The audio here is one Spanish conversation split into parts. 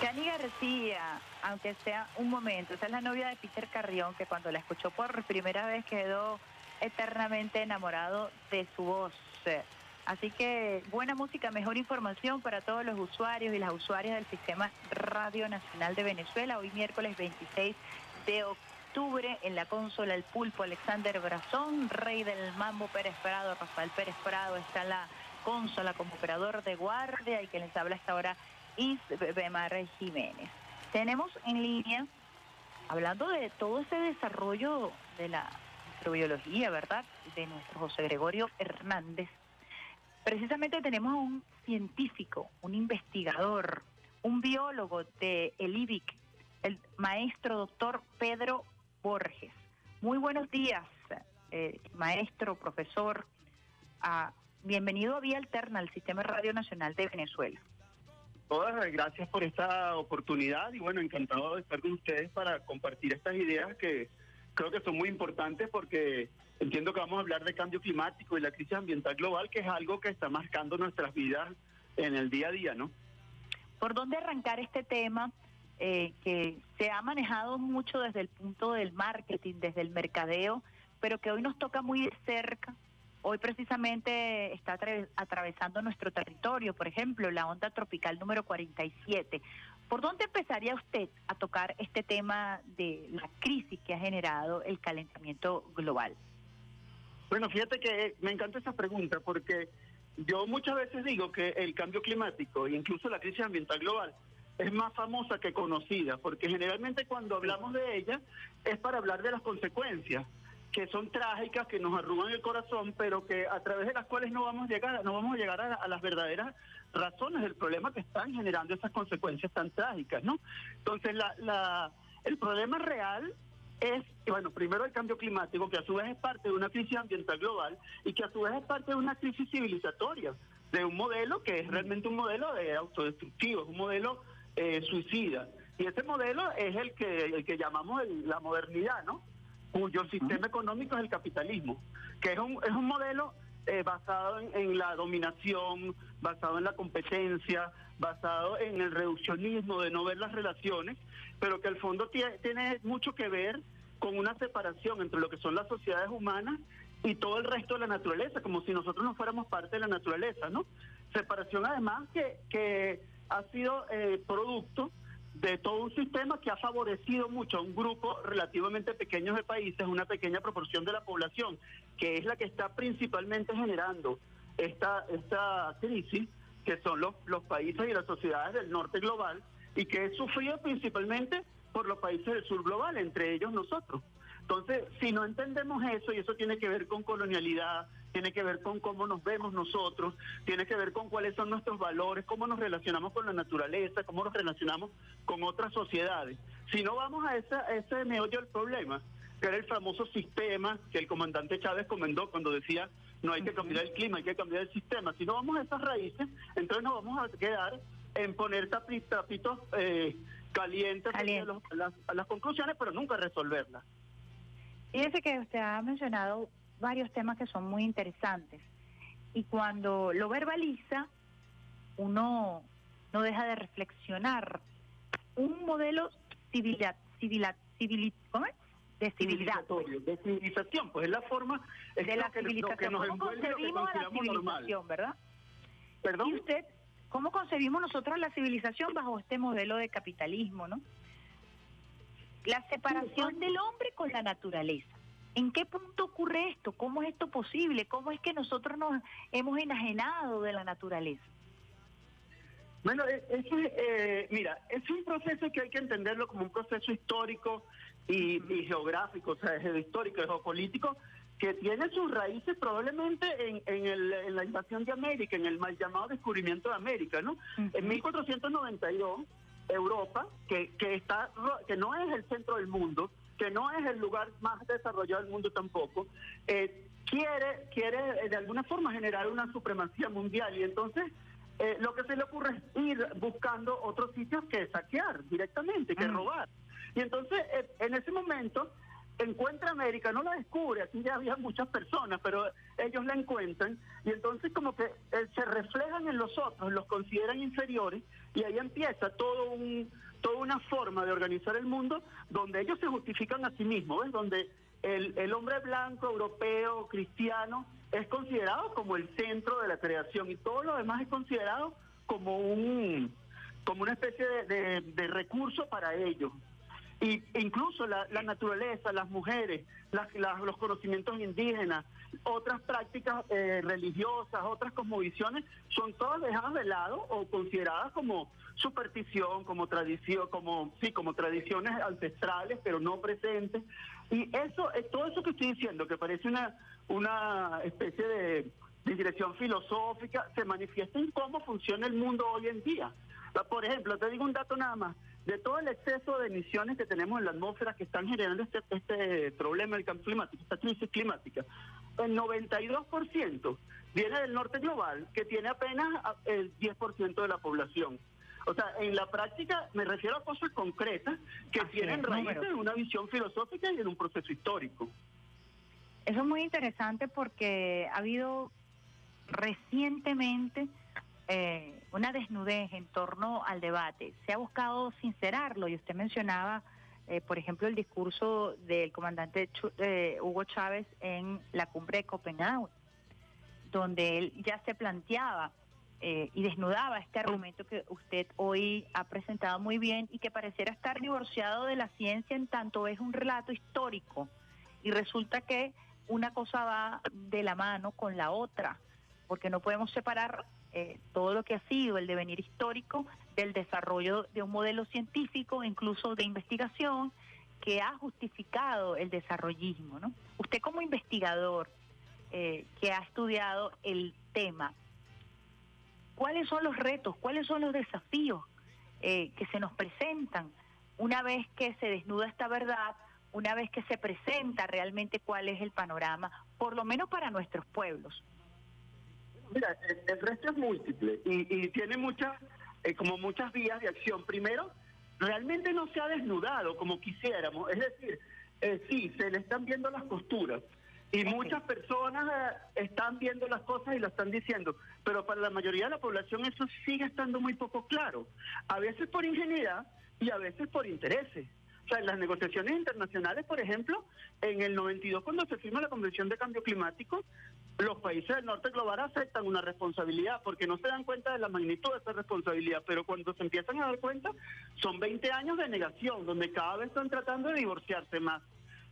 Cani García, aunque sea un momento, esa es la novia de Peter Carrión, que cuando la escuchó por primera vez quedó eternamente enamorado de su voz. Así que buena música, mejor información para todos los usuarios y las usuarias del Sistema Radio Nacional de Venezuela. Hoy miércoles 26 de octubre en la consola El Pulpo Alexander Brazón, Rey del Mambo Pérez Prado, Rafael Pérez Prado está en la consola como operador de guardia y que les habla esta hora y Bemar Jiménez. Tenemos en línea, hablando de todo ese desarrollo de la microbiología, ¿verdad? De nuestro José Gregorio Hernández. Precisamente tenemos a un científico, un investigador, un biólogo de el IBIC, el maestro doctor Pedro Borges. Muy buenos días, eh, maestro, profesor. Ah, bienvenido a Vía Alterna al Sistema Radio Nacional de Venezuela. Todas gracias por esta oportunidad y bueno, encantado de estar con ustedes para compartir estas ideas que creo que son muy importantes porque entiendo que vamos a hablar de cambio climático y la crisis ambiental global, que es algo que está marcando nuestras vidas en el día a día, ¿no? ¿Por dónde arrancar este tema eh, que se ha manejado mucho desde el punto del marketing, desde el mercadeo, pero que hoy nos toca muy de cerca Hoy precisamente está atravesando nuestro territorio, por ejemplo, la onda tropical número 47. ¿Por dónde empezaría usted a tocar este tema de la crisis que ha generado el calentamiento global? Bueno, fíjate que me encanta esa pregunta porque yo muchas veces digo que el cambio climático e incluso la crisis ambiental global es más famosa que conocida, porque generalmente cuando hablamos de ella es para hablar de las consecuencias que son trágicas, que nos arrugan el corazón, pero que a través de las cuales no vamos a llegar, no vamos a llegar a, las verdaderas razones del problema que están generando esas consecuencias tan trágicas, ¿no? Entonces, la, la, el problema real es, bueno, primero el cambio climático, que a su vez es parte de una crisis ambiental global y que a su vez es parte de una crisis civilizatoria, de un modelo que es realmente un modelo de autodestructivo, es un modelo eh, suicida. Y ese modelo es el que, el que llamamos la modernidad, ¿no? Cuyo sistema económico es el capitalismo, que es un, es un modelo eh, basado en, la dominación, basado en la competencia, basado en el reduccionismo de no ver las relaciones, pero que al fondo tiene, tiene mucho que ver con una separación entre lo que son las sociedades humanas y todo el resto de la naturaleza, como si nosotros no fuéramos parte de la naturaleza, ¿no? Separación además que, que ha sido eh, producto de todo un sistema que ha favorecido mucho a un grupo relativamente pequeño de países, una pequeña proporción de la población, que es la que está principalmente generando esta, esta crisis, que son los, los países y las sociedades del norte global, y que es sufrido principalmente por los países del sur global, entre ellos nosotros. Entonces, si no entendemos eso, y eso tiene que ver con colonialidad, tiene que ver con cómo nos vemos nosotros, tiene que ver con cuáles son nuestros valores, cómo nos relacionamos con la naturaleza, cómo nos relacionamos con otras sociedades. Si no vamos a, esa, ese meollo del problema, que era el famoso sistema que el comandante Chávez comendó cuando decía no hay que cambiar el clima, hay que cambiar el sistema. Si no vamos a esas raíces, entonces nos vamos a quedar en poner tapitos eh, calientes a, las, a las conclusiones, pero nunca resolverlas. Fíjese que usted ha mencionado varios temas que son muy interesantes. Y cuando lo verbaliza, uno no deja de reflexionar. Un modelo civil, civil, civil ¿cómo es? de civilidad. De civilización, pues es la forma de la civilización. ¿Cómo concebimos la civilización, verdad? ¿Perdón? ¿Y usted, cómo concebimos nosotros la civilización bajo este modelo de capitalismo, no? La separación del hombre con la naturaleza. ¿En qué punto ocurre esto? ¿Cómo es esto posible? ¿Cómo es que nosotros nos hemos enajenado de la naturaleza? Bueno, e, es, eh, mira, es un proceso que hay que entenderlo como un proceso histórico y, geográfico, o sea, histórico, geopolítico, que tiene sus raíces probablemente en, en, la invasión de América, en el mal llamado descubrimiento de América, ¿no? En 1492, Europa, que, que, está, que no es el centro del mundo, que no es el lugar más desarrollado del mundo tampoco, eh, quiere, quiere eh, de alguna forma generar una supremacía mundial y entonces eh, lo que se le ocurre es ir buscando otros sitios que saquear directamente, que robar. Y entonces en ese momento encuentra América, no la descubre, aquí ya había muchas personas, pero ellos la encuentran y entonces como que eh, se reflejan en los otros, los consideran inferiores y ahí empieza todo un toda una forma de organizar el mundo donde ellos se justifican a sí mismos, ¿ves? donde el, el hombre blanco, europeo, cristiano, es considerado como el centro de la creación y todo lo demás es considerado como un como una especie de, de recurso para ellos. Y incluso la, naturaleza, las mujeres, los conocimientos indígenas, otras prácticas eh, religiosas, otras cosmovisiones, son todas dejadas de lado o consideradas como superstición, como tradición, como sí, como tradiciones ancestrales, pero no presentes. Y eso, es todo eso que estoy diciendo, que parece una una especie de dirección filosófica, se manifiesta en cómo funciona el mundo hoy en día. Por ejemplo, te digo un dato nada más de todo el exceso de emisiones que tenemos en la atmósfera que están generando este, este problema del cambio climático, esta crisis climática, el 92% viene del norte global, que tiene apenas el 10% de la población. O sea, en la práctica me refiero a cosas concretas que tienen raíces en una visión filosófica y en un proceso histórico. Eso es muy interesante porque ha habido recientemente eh, una desnudez en torno al debate. Se ha buscado sincerarlo y usted mencionaba, eh, por ejemplo, el discurso del comandante eh, Hugo Chávez en la cumbre de Copenhague, donde él ya se planteaba y desnudaba este argumento que usted hoy ha presentado muy bien y que pareciera estar divorciado de la ciencia en tanto es un relato histórico y resulta que una cosa va de la mano con la otra, porque no podemos separar eh, todo lo que ha sido el devenir histórico del desarrollo de un modelo científico, incluso de investigación, que ha justificado el desarrollismo. ¿no? Usted como investigador eh, que ha estudiado el tema, ¿cuáles son los retos, cuáles son los desafíos eh, que se nos presentan una vez que se desnuda esta verdad, una vez que se presenta realmente cuál es el panorama, por lo menos para nuestros pueblos? Mira, el, resto es múltiple y, tiene muchas, eh, como muchas vías de acción. Primero, realmente no se ha desnudado como quisiéramos. Es decir, eh, sí, se le están viendo las costuras. Y muchas personas eh, están viendo las cosas y lo están diciendo, pero para la mayoría de la población eso sigue estando muy poco claro. A veces por ingenuidad y a veces por intereses. O sea, en las negociaciones internacionales, por ejemplo, en el 92 cuando se firma la Convención de Cambio Climático, los países del norte global aceptan una responsabilidad porque no se dan cuenta de la magnitud de esa responsabilidad, pero cuando se empiezan a dar cuenta, son 20 años de negación, donde cada vez están tratando de divorciarse más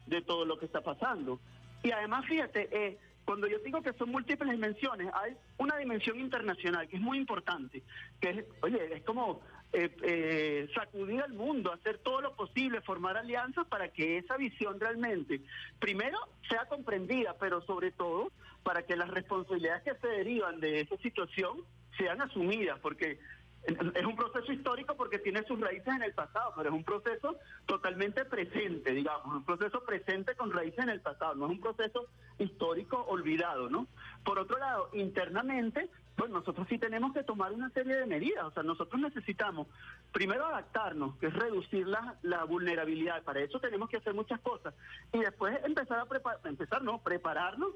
de todo lo que está pasando. Y además, fíjate, eh, cuando yo digo que son múltiples dimensiones, hay una dimensión internacional que es muy importante, que es, oye, es como eh, eh, sacudir al mundo, hacer todo lo posible, formar alianzas para que esa visión realmente, primero, sea comprendida, pero sobre todo para que las responsabilidades que se derivan de esa situación sean asumidas, porque es un proceso histórico porque tiene sus raíces en el pasado, pero es un proceso totalmente presente, digamos, un proceso presente con raíces en el pasado, no es un proceso histórico olvidado, ¿no? Por otro lado, internamente, pues nosotros sí tenemos que tomar una serie de medidas, o sea, nosotros necesitamos primero adaptarnos, que es reducir la, la vulnerabilidad, para eso tenemos que hacer muchas cosas, y después empezar a empezar, no, prepararnos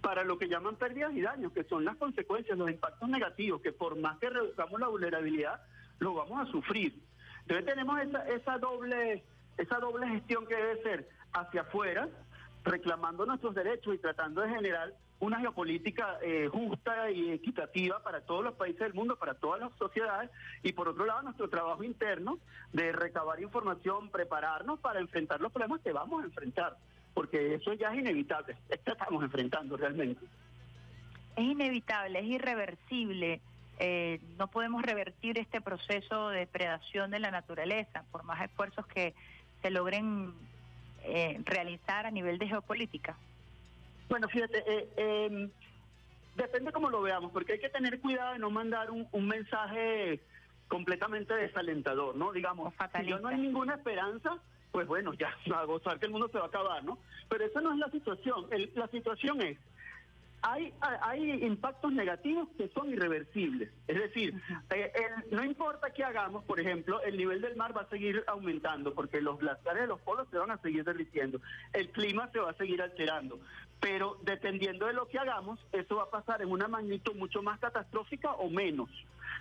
para lo que llaman pérdidas y daños, que son las consecuencias, los impactos negativos, que por más que reduzcamos la vulnerabilidad, lo vamos a sufrir. Entonces tenemos esa, esa doble esa doble gestión que debe ser hacia afuera, reclamando nuestros derechos y tratando de generar una geopolítica eh, justa y equitativa para todos los países del mundo, para todas las sociedades, y por otro lado nuestro trabajo interno de recabar información, prepararnos para enfrentar los problemas que vamos a enfrentar porque eso ya es inevitable, estamos enfrentando realmente. Es inevitable, es irreversible. Eh, no podemos revertir este proceso de depredación de la naturaleza, por más esfuerzos que se logren eh, realizar a nivel de geopolítica. Bueno, fíjate, eh, em, depende cómo lo veamos, porque hay que tener cuidado de no mandar un, mensaje completamente desalentador, ¿no? Digamos, si no hay ninguna esperanza, pues bueno, ya a gozar que el mundo se va a acabar, ¿no? Pero esa no es la situación. la situación es, hay, hay impactos negativos que son irreversibles. Es decir, eh, no importa qué hagamos, por ejemplo, el nivel del mar va a seguir aumentando porque los glaciares de los polos se van a seguir derritiendo, el clima se va a seguir alterando, pero dependiendo de lo que hagamos, eso va a pasar en una magnitud mucho más catastrófica o menos.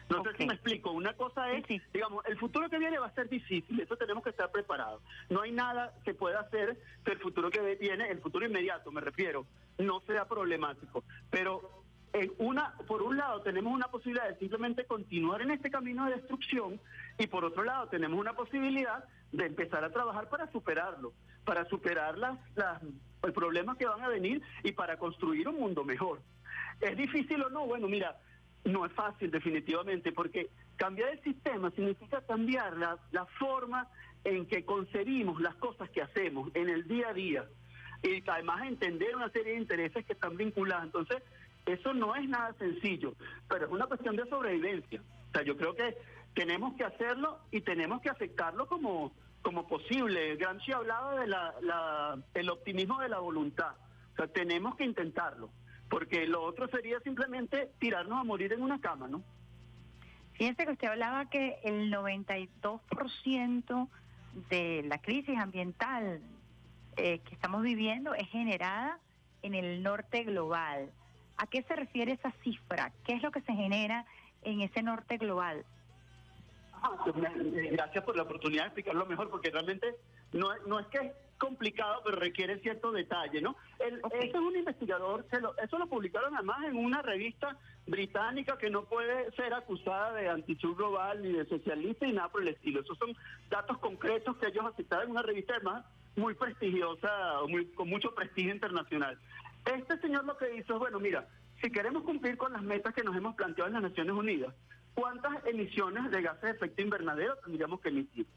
No sé si me explico. Una cosa es, digamos, el futuro que viene va a ser difícil, eso tenemos que estar preparados. No hay nada que pueda hacer que el futuro que viene, el futuro inmediato, me refiero, no sea problemático. Pero en una, por un lado tenemos una posibilidad de simplemente continuar en este camino de destrucción y por otro lado tenemos una posibilidad de empezar a trabajar para superarlo, para superar las, las, los problemas que van a venir y para construir un mundo mejor. ¿Es difícil o no? Bueno, mira, no es fácil definitivamente, porque cambiar el sistema significa cambiar la, la forma en que concebimos las cosas que hacemos en el día a día y además entender una serie de intereses que están vinculados. Entonces, eso no es nada sencillo, pero es una cuestión de sobrevivencia. O sea, yo creo que tenemos que hacerlo y tenemos que aceptarlo como, como posible. Gramsci hablaba de la, la, el optimismo de la voluntad. O sea, tenemos que intentarlo porque lo otro sería simplemente tirarnos a morir en una cama, ¿no? Fíjense que usted hablaba que el 92% de la crisis ambiental eh, que estamos viviendo es generada en el norte global. ¿A qué se refiere esa cifra? ¿Qué es lo que se genera en ese norte global? Ah, pues gracias por la oportunidad de explicarlo mejor, porque realmente no, no es que complicado, pero requiere cierto detalle, ¿no? El, Ese es un investigador, eso lo publicaron además en una revista británica que no puede ser acusada de antitud global ni de socialista ni nada por el estilo. Esos son datos concretos que ellos aceptaron en una revista además muy prestigiosa, muy, con mucho prestigio internacional. Este señor lo que hizo es, bueno, mira, si queremos cumplir con las metas que nos hemos planteado en las Naciones Unidas, ¿cuántas emisiones de gases de efecto invernadero tendríamos que emitir?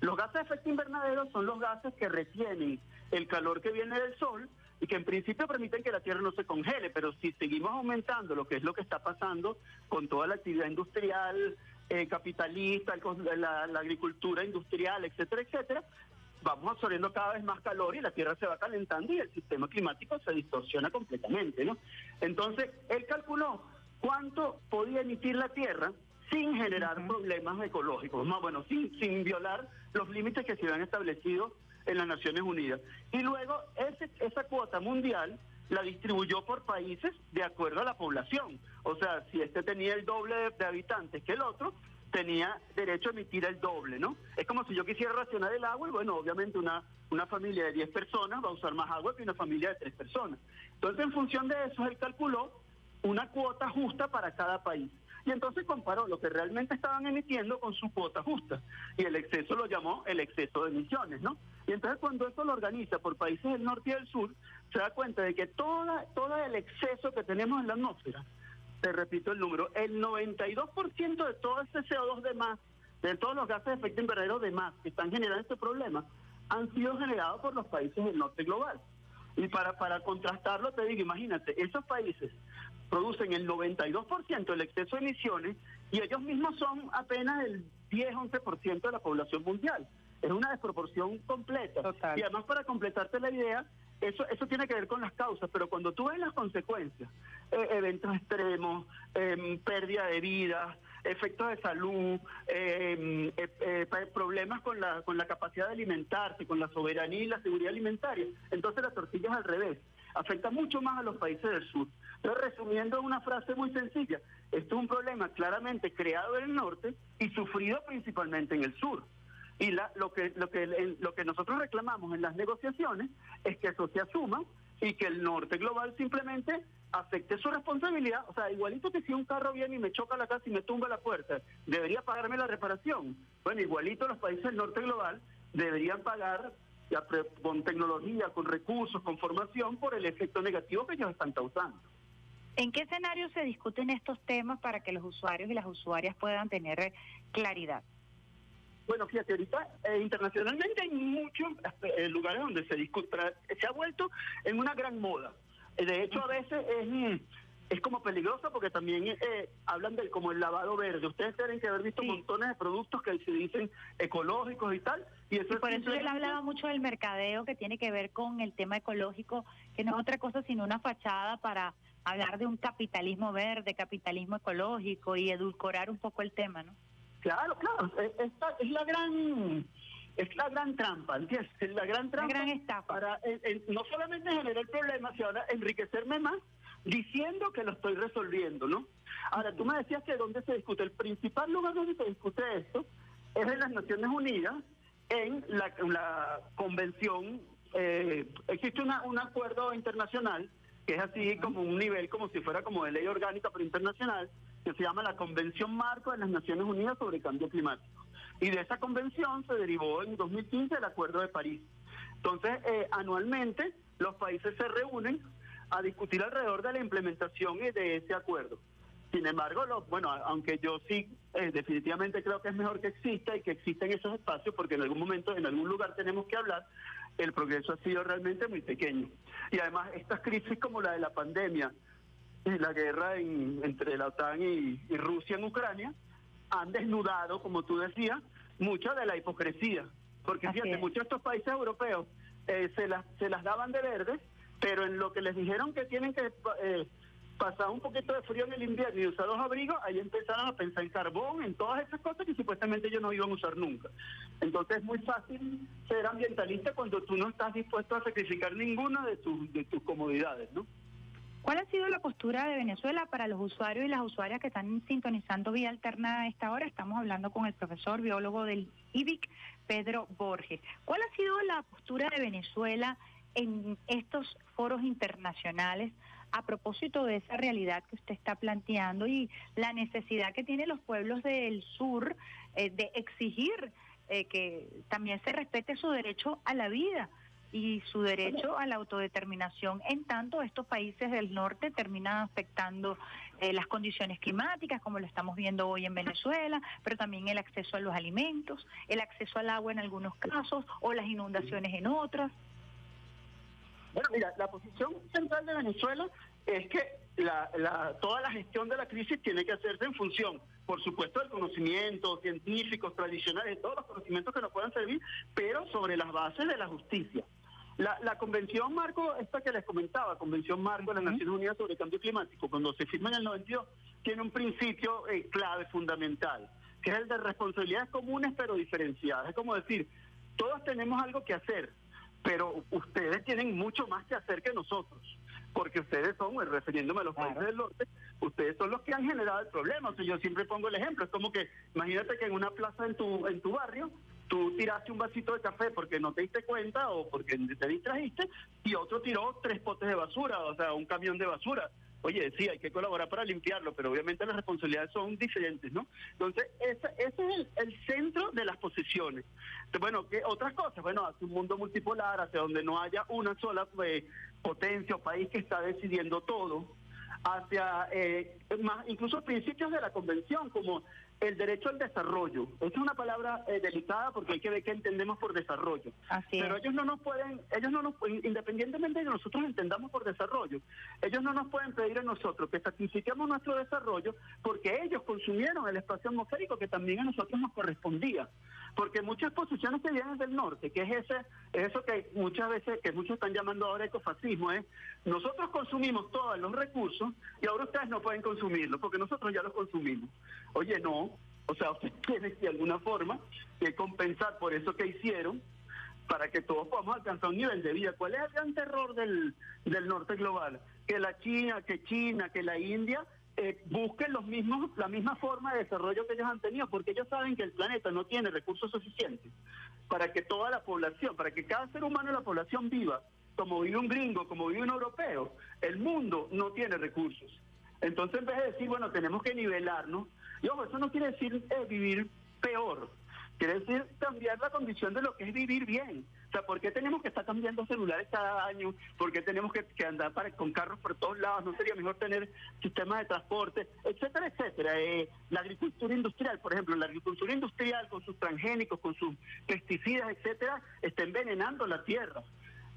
Los gases de efecto invernadero son los gases que retienen el calor que viene del sol y que en principio permiten que la Tierra no se congele, pero si seguimos aumentando lo que es lo que está pasando con toda la actividad industrial, eh, capitalista, la, la, agricultura industrial, etcétera, etcétera, vamos absorbiendo cada vez más calor y la Tierra se va calentando y el sistema climático se distorsiona completamente, ¿no? Entonces, él calculó cuánto podía emitir la Tierra sin generar problemas ecológicos, más bueno, sin, sin violar los límites que se habían establecido en las Naciones Unidas. Y luego ese, esa cuota mundial la distribuyó por países de acuerdo a la población. O sea, si este tenía el doble de, habitantes que el otro, tenía derecho a emitir el doble, ¿no? Es como si yo quisiera racionar el agua y bueno, obviamente una, una familia de 10 personas va a usar más agua que una familia de 3 personas. Entonces, en función de eso, él calculó una cuota justa para cada país. Y entonces comparó lo que realmente estaban emitiendo con su cuota justa. Y el exceso lo llamó el exceso de emisiones, ¿no? Y entonces cuando esto lo organiza por países del norte y del sur, se da cuenta de que toda, todo el exceso que tenemos en la atmósfera, te repito el número, el 92% de todo ese CO2 de más, de todos los gases de efecto invernadero de más que están generando este problema, han sido generados por los países del norte global. Y para, para contrastarlo, te digo, imagínate, esos países producen el 92% del exceso de emisiones y ellos mismos son apenas el 10-11% de la población mundial. Es una desproporción completa. Y además, para completarte la idea, eso, eso tiene que ver con las causas, pero cuando tú ves las consecuencias, eh, eventos extremos, em, pérdida de vidas, efectos de salud, em, eh, eh, problemas con la, con la capacidad de alimentarse, con la soberanía y la seguridad alimentaria, entonces la tortilla es al revés afecta mucho más a los países del sur. Entonces, resumiendo una frase muy sencilla, esto es un problema claramente creado en el norte y sufrido principalmente en el sur. Y la, lo, que, lo, que, lo que nosotros reclamamos en las negociaciones es que eso se asuma y que el norte global simplemente afecte su responsabilidad. O sea, igualito que si un carro viene y me choca la casa y me tumba la puerta, debería pagarme la reparación. Bueno, igualito los países del norte global deberían pagar con tecnología, con recursos, con formación, por el efecto negativo que ellos están causando. ¿En qué escenario se discuten estos temas para que los usuarios y las usuarias puedan tener claridad? Bueno, fíjate, ahorita eh, internacionalmente hay muchos eh, lugares donde se discute, se ha vuelto en una gran moda. Eh, de hecho, a veces es mm, es como peligroso porque también eh, hablan del como el lavado verde. Ustedes tienen que haber visto montones de productos que se dicen ecológicos y tal. Y eso por eso él hablaba mucho del mercadeo que tiene que ver con el tema ecológico, que no es otra cosa sino una fachada para hablar de un capitalismo verde, capitalismo ecológico y edulcorar un poco el tema, ¿no? Claro, claro, esta es la gran es la gran trampa, ¿entiendes? Es la gran trampa gran estafa. para no solamente generar problemas, sino ahora enriquecerme más diciendo que lo estoy resolviendo, ¿no? Ahora, tú me decías que dónde se discute. El principal lugar donde se discute esto es en las Naciones Unidas, en la, convención. Eh, existe una, un acuerdo internacional que es así como un nivel, como si fuera como de ley orgánica, pero internacional, que se llama la Convención Marco de las Naciones Unidas sobre Cambio Climático. Y de esa convención se derivó en 2015 el Acuerdo de París. Entonces, eh, anualmente los países se reúnen a discutir alrededor de la implementación de ese acuerdo. Sin embargo, bueno, aunque yo sí eh, definitivamente creo que es mejor que exista y que existen esos espacios, porque en algún momento, en algún lugar tenemos que hablar, el progreso ha sido realmente muy pequeño. Y además, estas crisis como la de la pandemia y la guerra entre la OTAN y, Rusia en Ucrania han desnudado, como tú decías, mucha de la hipocresía. Porque fíjate, muchos de estos países europeos eh, se, las, se las daban de verde, pero en lo que les dijeron que tienen que eh, pasaba un poquito de frío en el invierno y usar los abrigos, ahí empezaron a pensar en carbón, en todas esas cosas que supuestamente ellos no iban a usar nunca. Entonces es muy fácil ser ambientalista cuando tú no estás dispuesto a sacrificar ninguna de tus, de tus comodidades, ¿no? ¿Cuál ha sido la postura de Venezuela para los usuarios y las usuarias que están sintonizando vía alterna a esta hora? Estamos hablando con el profesor biólogo del IBIC, Pedro Borges. ¿Cuál ha sido la postura de Venezuela en estos foros internacionales a propósito de esa realidad que usted está planteando y la necesidad que tienen los pueblos del sur eh, de exigir eh, que también se respete su derecho a la vida y su derecho a la autodeterminación, en tanto estos países del norte terminan afectando eh, las condiciones climáticas, como lo estamos viendo hoy en Venezuela, pero también el acceso a los alimentos, el acceso al agua en algunos casos o las inundaciones en otras. Bueno, mira, la posición central de Venezuela es que la, toda la gestión de la crisis tiene que hacerse en función, por supuesto, del conocimiento científicos, tradicionales, todos los conocimientos que nos puedan servir, pero sobre las bases de la justicia. La, Convención Marco, esta que les comentaba, Convención Marco de las Naciones Unidas sobre Cambio Climático, cuando se firma en el 92, tiene un principio eh, clave, fundamental, que es el de responsabilidades comunes pero diferenciadas. Es como decir, todos tenemos algo que hacer, pero ustedes tienen mucho más que hacer que nosotros, porque ustedes son, pues, refiriéndome a los países del norte, ustedes son los que han generado el problema. O sea, yo siempre pongo el ejemplo, es como que imagínate que en una plaza en tu en tu barrio tú tiraste un vasito de café porque no te diste cuenta o porque te distrajiste y otro tiró tres potes de basura, o sea, un camión de basura oye, sí, hay que colaborar para limpiarlo, pero obviamente las responsabilidades son diferentes, ¿no? Entonces, ese, es el, centro de las posiciones. bueno, ¿qué otras cosas? Bueno, hacia un mundo multipolar, hacia donde no haya una sola eh, potencia o país que está decidiendo todo, hacia eh, más, incluso principios de la convención, como el derecho al desarrollo. es una palabra eh, delicada porque hay que ver qué entendemos por desarrollo. Pero ellos no nos pueden, ellos no nos independientemente de que nosotros entendamos por desarrollo, ellos no nos pueden pedir a nosotros que sacrifiquemos nuestro desarrollo porque ellos consumieron el espacio atmosférico que también a nosotros nos correspondía. Porque muchas posiciones que vienen del norte, que es ese, eso que muchas veces, que muchos están llamando ahora ecofascismo, es nosotros consumimos todos los recursos y ahora ustedes no pueden consumirlos porque nosotros ya los consumimos. Oye, no, o sea, usted tiene de alguna forma que compensar por eso que hicieron para que todos podamos alcanzar un nivel de vida. ¿Cuál es el gran terror del, del norte global? Que la China, que China, que la India eh, busquen los mismos, la misma forma de desarrollo que ellos han tenido, porque ellos saben que el planeta no tiene recursos suficientes para que toda la población, para que cada ser humano de la población viva como vive un gringo, como vive un europeo. El mundo no tiene recursos. Entonces, en vez de decir, bueno, tenemos que nivelarnos, y ojo, eso no quiere decir eh, vivir peor, quiere decir cambiar la condición de lo que es vivir bien. O sea, ¿por qué tenemos que estar cambiando celulares cada año? ¿Por qué tenemos que, andar para, con carros por todos lados? ¿No sería mejor tener sistemas de transporte? Etcétera, etcétera. Eh, la agricultura industrial, por ejemplo, la agricultura industrial con sus transgénicos, con sus pesticidas, etcétera, está envenenando la tierra.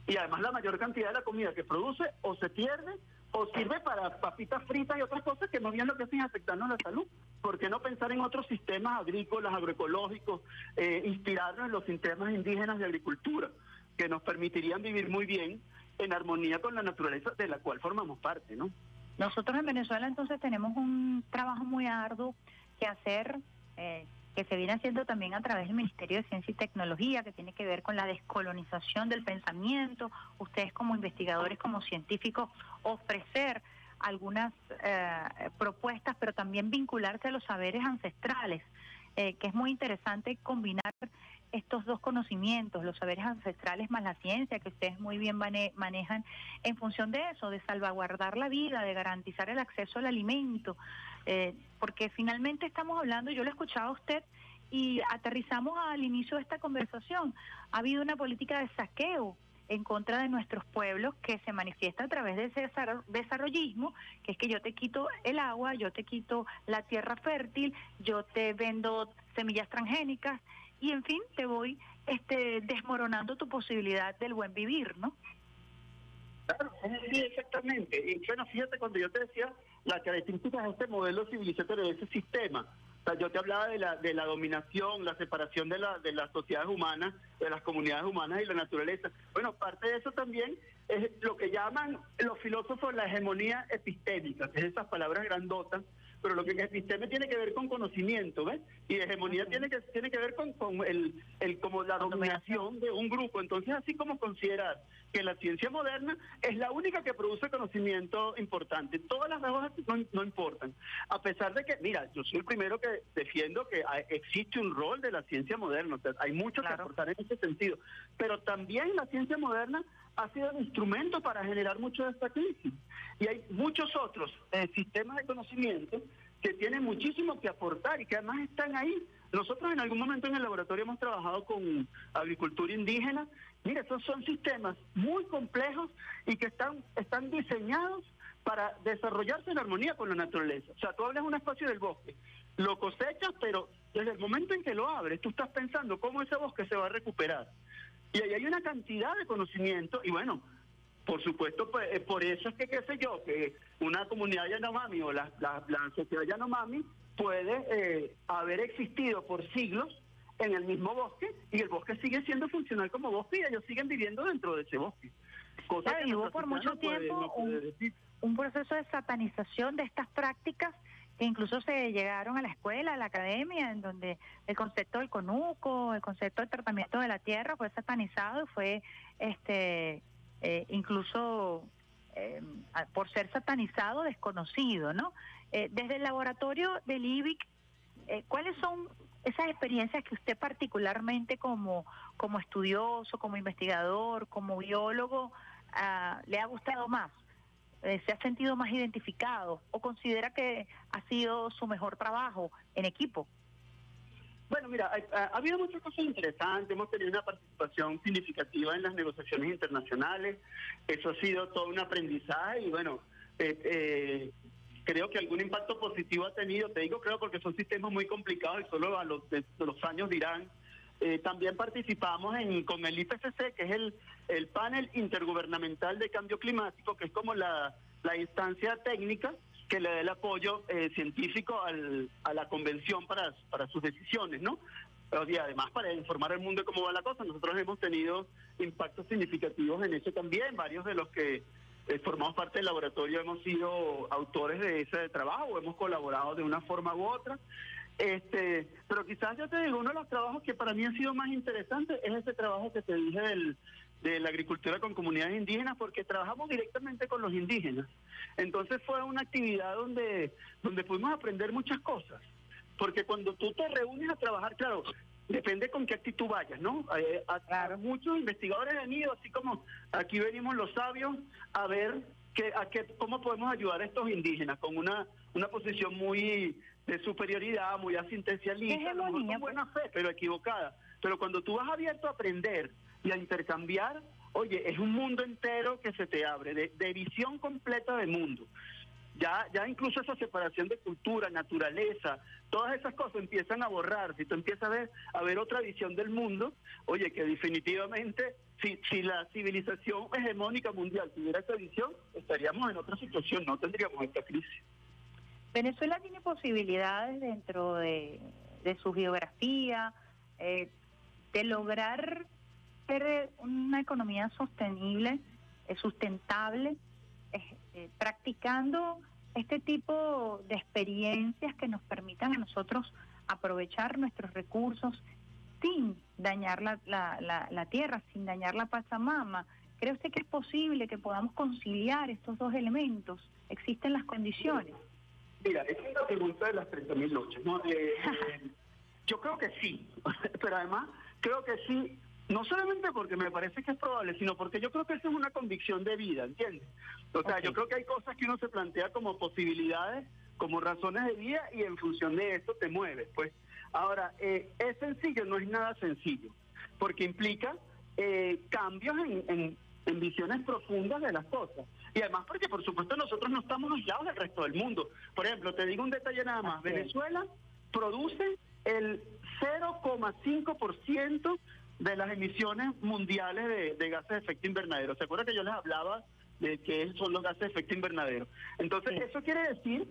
Y además la mayor cantidad de la comida que produce o se pierde o sirve para papitas fritas y otras cosas que no bien lo que hacen afectando la salud. ¿Por qué no pensar en otros sistemas agrícolas, agroecológicos, eh, inspirarnos en los sistemas indígenas de agricultura, que nos permitirían vivir muy bien en armonía con la naturaleza de la cual formamos parte, ¿no? Nosotros en Venezuela entonces tenemos un trabajo muy arduo que hacer, eh, que se viene haciendo también a través del Ministerio de Ciencia y Tecnología, que tiene que ver con la descolonización del pensamiento. Ustedes como investigadores, como científicos, ofrecer algunas eh, propuestas, pero también vincularse a los saberes ancestrales, eh, que es muy interesante combinar estos dos conocimientos, los saberes ancestrales más la ciencia, que ustedes muy bien manejan, en función de eso, de salvaguardar la vida, de garantizar el acceso al alimento, eh, porque finalmente estamos hablando, yo lo escuchaba a usted y aterrizamos al inicio de esta conversación, ha habido una política de saqueo en contra de nuestros pueblos que se manifiesta a través de ese desarrollismo, que es que yo te quito el agua, yo te quito la tierra fértil, yo te vendo semillas transgénicas y en fin, te voy este desmoronando tu posibilidad del buen vivir, ¿no? Claro, sí, exactamente. Y bueno, fíjate cuando yo te decía las características de este modelo civilizatorio, de ese sistema, yo te hablaba de la, de la dominación, la separación de, la, de las sociedades humanas, de las comunidades humanas y la naturaleza. Bueno, parte de eso también es lo que llaman los filósofos la hegemonía epistémica, que es esas palabras grandotas pero lo que es episteme tiene que ver con conocimiento, ¿ves? Y hegemonía tiene que tiene que ver con, con el, el como la dominación de un grupo. Entonces, así como considerar que la ciencia moderna es la única que produce conocimiento importante, todas las demás no, no importan. A pesar de que, mira, yo soy el primero que defiendo que existe un rol de la ciencia moderna, o sea, hay mucho que aportar en ese sentido, pero también la ciencia moderna ha sido un instrumento para generar mucho de esta crisis. Y hay muchos otros eh, sistemas de conocimiento que tienen muchísimo que aportar y que además están ahí. Nosotros en algún momento en el laboratorio hemos trabajado con agricultura indígena. Mira, estos son sistemas muy complejos y que están, están diseñados para desarrollarse en armonía con la naturaleza. O sea, tú hablas un espacio del bosque, lo cosechas, pero desde el momento en que lo abres, tú estás pensando cómo ese bosque se va a recuperar. Y ahí hay una cantidad de conocimiento y bueno, por supuesto, pues, eh, por eso es que, qué sé yo, que una comunidad Yanomami o la, la, sociedad Yanomami puede eh, haber existido por siglos en el mismo bosque y el bosque sigue siendo funcional como bosque y ellos siguen viviendo dentro de ese bosque. Cosa que hubo por mucho tiempo un, proceso de satanización de estas prácticas que incluso se llegaron a la escuela, a la academia, en donde el concepto del conuco, el concepto del tratamiento de la tierra fue satanizado y fue este eh, incluso eh, por ser satanizado desconocido, ¿no? Eh, desde el laboratorio del IBIC, ¿cuáles son esas experiencias que usted particularmente como, como estudioso, como investigador, como biólogo, ah, le ha gustado más? Eh, se ha sentido más identificado o considera que ha sido su mejor trabajo en equipo? Bueno, mira, ha, habido muchas cosas interesantes, hemos tenido una participación significativa en las negociaciones internacionales, eso ha sido todo un aprendizaje y bueno, eh, eh, creo que algún impacto positivo ha tenido, te digo creo porque son sistemas muy complicados y solo a los, los años dirán. también participamos en, con el IPCC, que es el, el panel intergubernamental de cambio climático, que es como la, instancia técnica que le da el apoyo eh, científico al, a la convención para, para sus decisiones, ¿no? Y además para informar al mundo de cómo va la cosa, nosotros hemos tenido impactos significativos en eso también, varios de los que eh, formamos parte del laboratorio hemos sido autores de ese trabajo, hemos colaborado de una forma u otra. Este, pero quizás yo te digo, uno de los trabajos que para mí ha sido más interesante es ese trabajo que te dije del, de la agricultura con comunidades indígenas porque trabajamos directamente con los indígenas. Entonces fue una actividad donde, donde pudimos aprender muchas cosas. Porque cuando tú te reúnes a trabajar, claro, depende con qué actitud vayas, ¿no? Eh, muchos investigadores han ido, así como aquí venimos los sabios, a ver que, a qué, cómo podemos ayudar a estos indígenas con una, una posición muy de superioridad, muy asistencialista, con buena fe, pero equivocada. Pero cuando tú vas abierto a aprender y a intercambiar, oye, es un mundo entero que se te abre, de, visión completa del mundo. Ya, ya incluso esa separación de cultura, naturaleza, todas esas cosas empiezan a borrar. Si tú empiezas a ver, a ver otra visión del mundo, oye, que definitivamente si, si la civilización hegemónica mundial tuviera esa visión, estaríamos en otra situación, no tendríamos esta crisis. Venezuela tiene posibilidades dentro de, su geografía eh, de lograr ser una economía sostenible, sustentable, eh, practicando este tipo de experiencias que nos permitan a nosotros aprovechar nuestros recursos sin dañar la, la, la, tierra, sin dañar la Pachamama. ¿Cree usted que es posible que podamos conciliar estos dos elementos? ¿Existen las condiciones? Mira, es una pregunta de las 30.000 noches. ¿no? Eh, yo creo que sí, pero además creo que sí, no solamente porque me parece que es probable, sino porque yo creo que esa es una convicción de vida, ¿entiendes? O sea, yo creo que hay cosas que uno se plantea como posibilidades, como razones de vida y en función de eso te mueves, pues. Ahora, eh, es sencillo, no es nada sencillo, porque implica eh, cambios en, visiones profundas de las cosas. Y además porque, por supuesto, nosotros no estamos aislados del resto del mundo. Por ejemplo, te digo un detalle nada más. Venezuela produce el 0,5% de las emisiones mundiales de, gases de efecto invernadero. ¿Se acuerda que yo les hablaba de qué son los gases de efecto invernadero? Entonces, eso quiere decir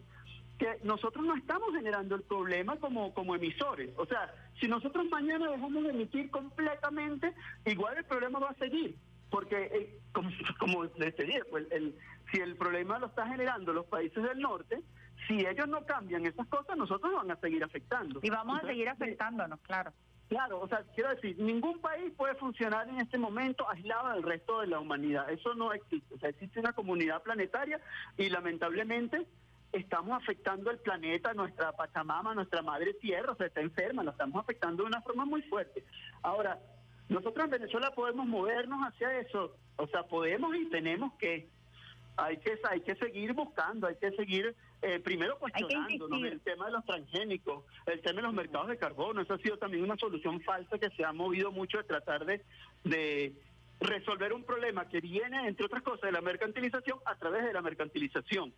que nosotros no estamos generando el problema como, como emisores. O sea, si nosotros mañana dejamos de emitir completamente, igual el problema va a seguir. Porque, eh, como, como les dije, pues el, si el problema lo está generando los países del norte, si ellos no cambian esas cosas, nosotros van a seguir afectando. Y vamos a seguir afectándonos, claro. Claro, o sea, quiero decir, ningún país puede funcionar en este momento aislado del resto de la humanidad. Eso no existe. O sea, existe una comunidad planetaria y lamentablemente estamos afectando el planeta, nuestra Pachamama, nuestra madre tierra, o sea, está enferma, la estamos afectando de una forma muy fuerte. Ahora, nosotros en Venezuela podemos movernos hacia eso, o sea, podemos y tenemos que hay que hay que seguir buscando, hay que seguir eh, primero cuestionándonos el tema de los transgénicos, el tema de los mercados de carbono, eso ha sido también una solución falsa que se ha movido mucho de tratar de, de resolver un problema que viene, entre otras cosas, de la mercantilización a través de la mercantilización.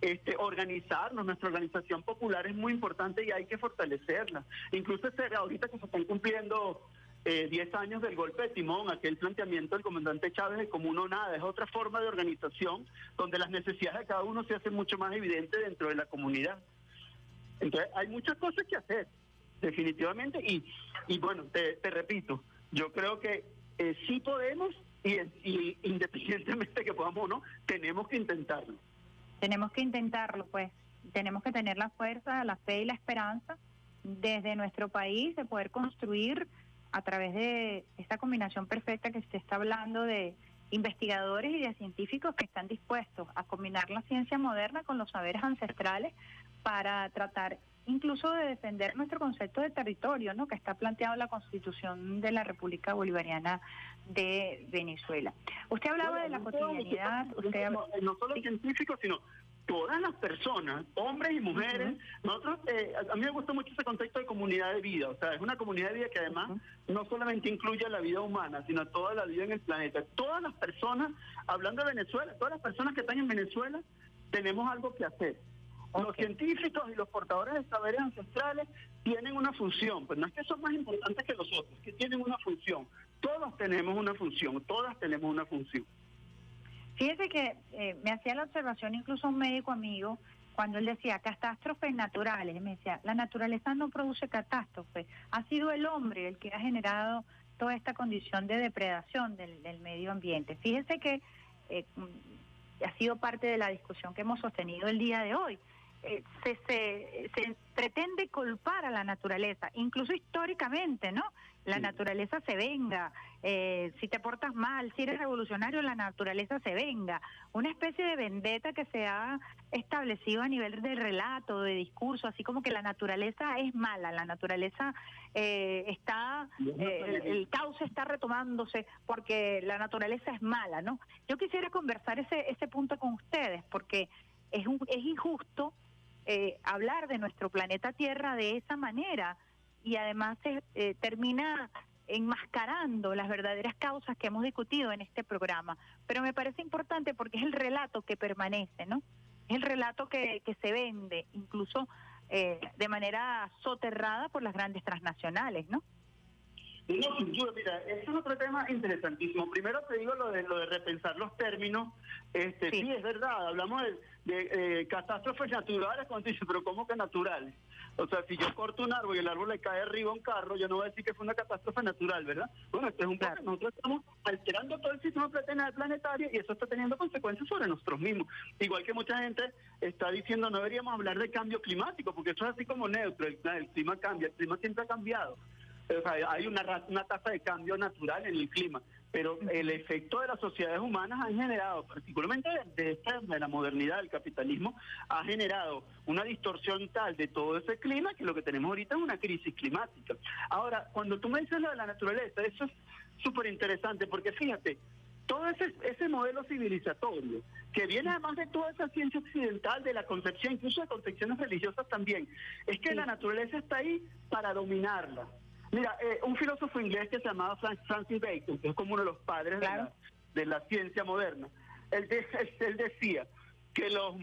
este, organizarnos, nuestra organización popular es muy importante y hay que fortalecerla. Incluso este, ahorita que se están cumpliendo 10 eh, años del golpe de timón, aquel planteamiento del comandante Chávez de como uno nada, es otra forma de organización donde las necesidades de cada uno se hacen mucho más evidentes dentro de la comunidad. Entonces, hay muchas cosas que hacer, definitivamente, y, y bueno, te, repito, yo creo que eh, sí podemos y, y independientemente que podamos o no, tenemos que intentarlo. Tenemos que intentarlo, pues, tenemos que tener la fuerza, la fe y la esperanza desde nuestro país de poder construir a través de esta combinación perfecta que se está hablando de investigadores y de científicos que están dispuestos a combinar la ciencia moderna con los saberes ancestrales para tratar incluso de defender nuestro concepto de territorio, ¿no? que está planteado en la Constitución de la República Bolivariana de Venezuela. Usted hablaba de la cotidianidad, usted no, solo científicos, sino todas las personas, hombres y mujeres, nosotros, eh, a mí me gusta mucho ese concepto de comunidad de vida, o sea, es una comunidad de vida que además no solamente incluye la vida humana, sino toda la vida en el planeta. Todas las personas, hablando de Venezuela, todas las personas que están en Venezuela, tenemos algo que hacer. Los científicos y los portadores de saberes ancestrales tienen una función, pues no es que son más importantes que los otros, que tienen una función. Todos tenemos una función, todas tenemos una función. Fíjese que eh, me hacía la observación incluso un médico amigo cuando él decía catástrofes naturales, me decía, la naturaleza no produce catástrofes, ha sido el hombre el que ha generado toda esta condición de depredación del, medio ambiente. Fíjese que eh, mm, ha sido parte de la discusión que hemos sostenido el día de hoy. Eh, se, se, se, pretende culpar a la naturaleza, incluso históricamente, ¿no? La naturaleza se venga, eh, si te portas mal, si eres revolucionario, la naturaleza se venga. Una especie de vendetta que se ha establecido a nivel de relato, de discurso, así como que la naturaleza es mala, la naturaleza eh, está, el, el caos está retomándose porque la naturaleza es mala, ¿no? Yo quisiera conversar ese, ese punto con ustedes porque es, un, es injusto eh, hablar de nuestro planeta Tierra de esa manera y además eh, termina enmascarando las verdaderas causas que hemos discutido en este programa. Pero me parece importante porque es el relato que permanece, ¿no? Es el relato que, que se vende, incluso eh, de manera soterrada por las grandes transnacionales, ¿no? No, sin duda, mira, es otro tema interesantísimo. Primero te digo lo de lo de repensar los términos. Este, sí, es verdad, hablamos de, de eh, catástrofes naturales, cuando dice, pero ¿cómo que naturales? O sea, si yo corto un árbol y el árbol le cae arriba a un carro, yo no voy a decir que fue una catástrofe natural, ¿verdad? Bueno, esto es un poco, nosotros estamos alterando todo el sistema planetario y eso está teniendo consecuencias sobre nosotros mismos. Igual que mucha gente está diciendo, no deberíamos hablar de cambio climático, porque eso es así como neutro, el, el clima cambia, el clima siempre ha cambiado. O sea, hay una, una tasa de cambio natural en el clima pero el efecto de las sociedades humanas ha generado, particularmente de, esta, de la modernidad del capitalismo, ha generado una distorsión tal de todo ese clima que lo que tenemos ahorita es una crisis climática. Ahora, cuando tú me dices lo de la naturaleza, eso es súper interesante porque fíjate, todo ese, ese modelo civilizatorio, que viene además de toda esa ciencia occidental, de la concepción, incluso de concepciones religiosas también, es que la naturaleza está ahí para dominarla. Mira, eh, un filósofo inglés que se llamaba Francis Bacon, que es como uno de los padres de, la, ciencia moderna, él, él decía que los,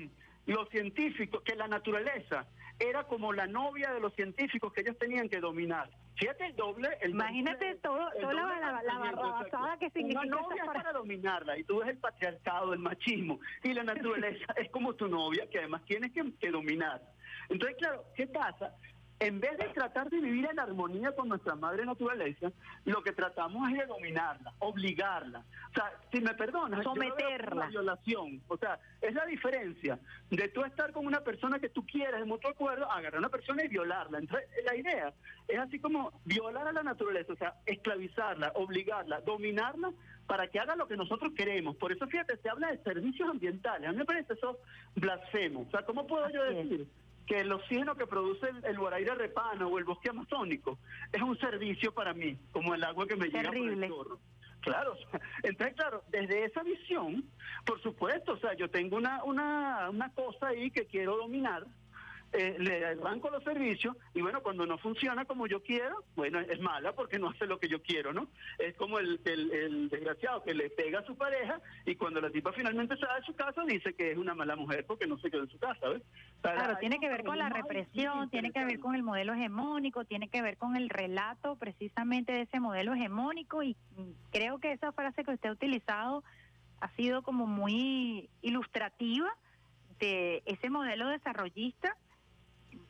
los científicos, que la naturaleza era como la novia de los científicos que ellos tenían que dominar. Fíjate el doble. El Imagínate todo, toda la, la, que significa. Una novia es para dominarla y tú ves el patriarcado, el machismo y la naturaleza es como tu novia que además tienes que, que dominar. Entonces, claro, ¿qué pasa? En vez de tratar de vivir en armonía con nuestra madre naturaleza, lo que tratamos es de dominarla, obligarla. O sea, si me perdonas, someterla. violación. O sea, es la diferencia de tú estar con una persona que tú quieres de mutuo acuerdo, agarrar a una persona y violarla. Entonces, la idea es así como violar a la naturaleza, o sea, esclavizarla, obligarla, dominarla para que haga lo que nosotros queremos. Por eso, fíjate, se habla de servicios ambientales. A mí me parece eso blasfemo. O sea, ¿cómo puedo yo decir? Que el oxígeno que produce el, el Guaraíra repano o el bosque amazónico es un servicio para mí, como el agua que me llega por el chorro. Claro, entonces claro, desde esa visión, por supuesto, o sea, yo tengo una, una, una cosa ahí que quiero dominar, eh, le arranco los servicios y bueno, cuando no funciona como yo quiero, bueno, es mala porque no hace lo que yo quiero, ¿no? Es como el, el, desgraciado que le pega a su pareja y cuando la tipa finalmente se va de su casa dice que es una mala mujer porque no se quedó en su casa, ¿ves? claro, tiene que ver con la represión, tiene que ver con el modelo hegemónico, tiene que ver con el relato precisamente de ese modelo hegemónico y creo que esa frase que usted ha utilizado ha sido como muy ilustrativa de ese modelo desarrollista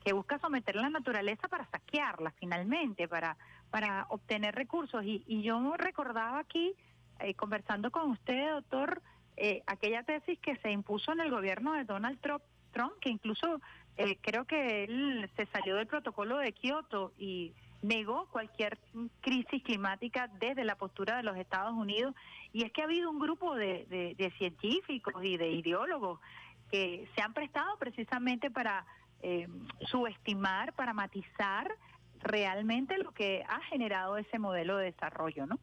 que busca someter la naturaleza para saquearla finalmente, para, para obtener recursos. Y, y yo recordaba aquí, eh, conversando con usted, doctor, eh, aquella tesis que se impuso en el gobierno de Donald Trump, Trump que incluso eh, creo que él se salió del protocolo de Kioto y negó cualquier crisis climática desde la postura de los Estados Unidos. Y es que ha habido un grupo de, de científicos y de ideólogos que se han prestado precisamente para eh, subestimar, para matizar realmente lo que ha generado ese modelo de desarrollo, ¿no?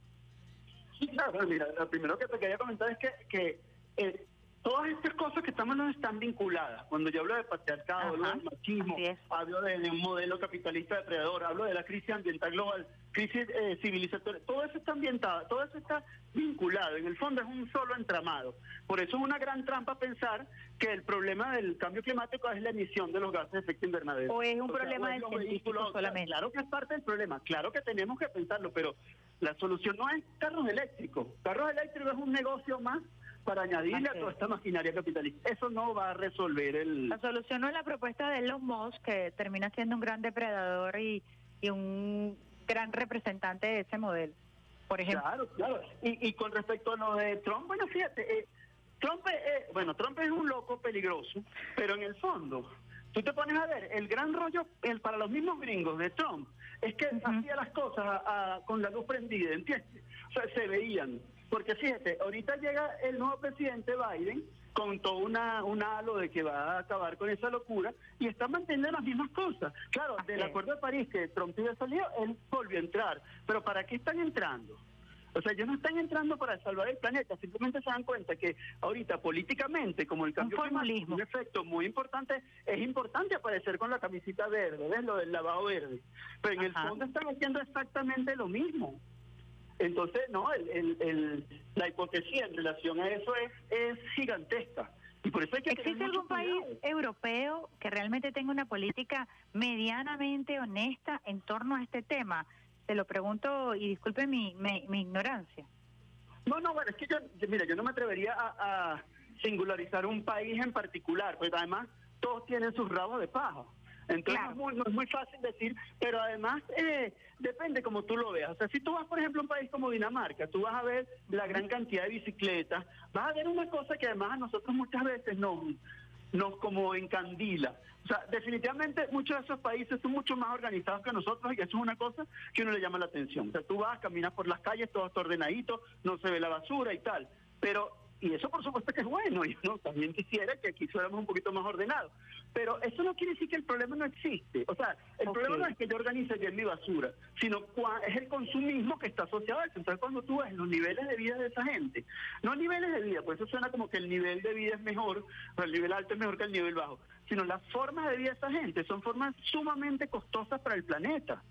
Sí, claro, mira, lo primero que te quería comentar es que, que eh, todas estas cosas que estamos no están vinculadas. Cuando yo hablo de patriarcado, hablo del machismo, hablo de, un modelo capitalista depredador, hablo de la crisis ambiental global, crisis eh, civilizatoria, todo eso está ambientado, todo eso está vinculado. En el fondo es un solo entramado. Por eso es una gran trampa pensar que el problema del cambio climático es la emisión de los gases de efecto invernadero. O es un problema del científico solamente. Claro que es parte del problema, claro que tenemos que pensarlo, pero la solución no es carros eléctricos. Carros eléctricos es un negocio más para añadirle a toda esta maquinaria capitalista. Eso no va a resolver el... La solución no es la propuesta de Elon Musk, que termina siendo un gran depredador y, y un gran representante de ese modelo, por ejemplo. Claro, claro. Y, y con respecto a lo de Trump, bueno, fíjate, eh, Trump, es, bueno, Trump es un loco peligroso, pero en el fondo, tú te pones a ver, el gran rollo el, para los mismos gringos de Trump es que hacía las cosas con la luz prendida, ¿entiendes? O sea, se veían. Porque fíjate, ahorita llega el nuevo presidente Biden con todo una, un halo de que va a acabar con esa locura y está manteniendo las mismas cosas. Claro, del Acuerdo de París que Trump había salido, él volvió a entrar. Pero ¿para qué están entrando? O sea, ellos no están entrando para salvar el planeta, simplemente se dan cuenta que ahorita políticamente, como el cambio climático, un efecto muy importante, es importante aparecer con la camisita verde, ¿ves? Lo del lavado verde. Pero en el fondo están haciendo exactamente lo mismo. Entonces, no, el, el, la hipocresía en relación a eso es, es gigantesca. Y por eso hay que ¿Existe algún país europeo que realmente tenga una política medianamente honesta en torno a este tema? Se lo pregunto y disculpe mi, mi, ignorancia. No, no, bueno, es que yo, mira, yo no me atrevería a, singularizar un país en particular, porque además todos tienen sus rabos de paja. Entonces no, es muy, fácil decir, pero además eh, depende como tú lo veas. O sea, si tú vas, por ejemplo, a un país como Dinamarca, tú vas a ver la gran cantidad de bicicletas, vas a ver una cosa que además a nosotros muchas veces nos, nos como encandila. O sea, definitivamente muchos de esos países son mucho más organizados que nosotros y eso es una cosa que uno le llama la atención. O sea, tú vas, caminas por las calles, todo está ordenadito, no se ve la basura y tal. Pero y eso por supuesto que es bueno, y uno también quisiera que aquí fuéramos un poquito más ordenados. Pero eso no quiere decir que el problema no existe. O sea, el problema no es que yo organice bien mi basura, sino es el consumismo que está asociado a eso. Entonces cuando tú ves los niveles de vida de esa gente, no niveles de vida, pues eso suena como que el nivel de vida es mejor, o el nivel alto es mejor que el nivel bajo, sino las formas de vida de esa gente son formas sumamente costosas para el planeta.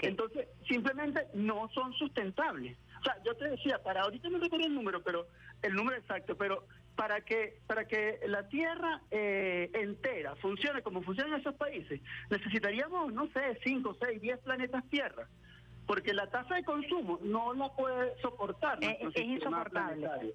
Entonces, simplemente no son sustentables. O sea, yo te decía, para ahorita no recuerdo el número, pero el número exacto, pero para que para que la Tierra eh, entera funcione como funcionan esos países, necesitaríamos, no sé, 5, 6, 10 planetas Tierra, porque la tasa de consumo no la puede soportar. Eh, es, insoportable.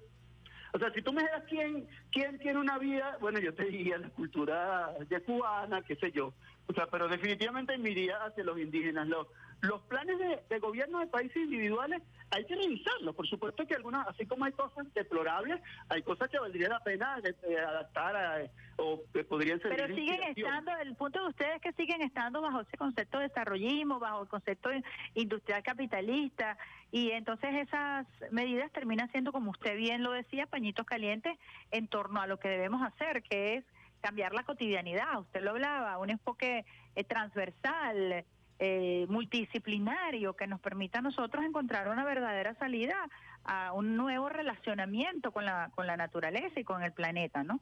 O sea, si tú me dijeras quién, quién tiene una vida, bueno, yo te diría la cultura de cubana, qué sé yo. O sea, pero definitivamente me iría hacia los indígenas. Los, los planes de, gobierno de países individuales hay que revisarlos. Por supuesto que algunas, así como hay cosas deplorables, hay cosas que valdría la pena adaptar a, o que podrían ser. Pero siguen estando, el punto de ustedes es que siguen estando bajo ese concepto de desarrollismo, bajo el concepto industrial capitalista, y entonces esas medidas terminan siendo, como usted bien lo decía, pañitos calientes en torno a lo que debemos hacer, que es cambiar la cotidianidad. Usted lo hablaba, un enfoque eh, transversal eh, multidisciplinario que nos permita a nosotros encontrar una verdadera salida a un nuevo relacionamiento con la, con la naturaleza y con el planeta, ¿no?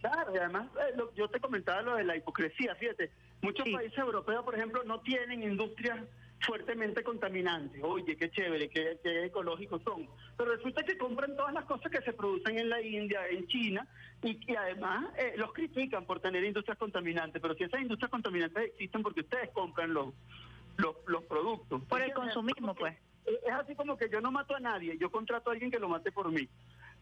Claro, y además eh, yo te comentaba lo de la hipocresía, fíjate, muchos países europeos, por ejemplo, no tienen industrias fuertemente contaminantes. Oye, qué chévere, qué, ecológicos son. Pero resulta que compran todas las cosas que se producen en la India, en China, y que además eh, los critican por tener industrias contaminantes. Pero si esas industrias contaminantes existen porque ustedes compran los, los, productos. Por el consumismo, pues. Es así como que yo no mato a nadie, yo contrato a alguien que lo mate por mí.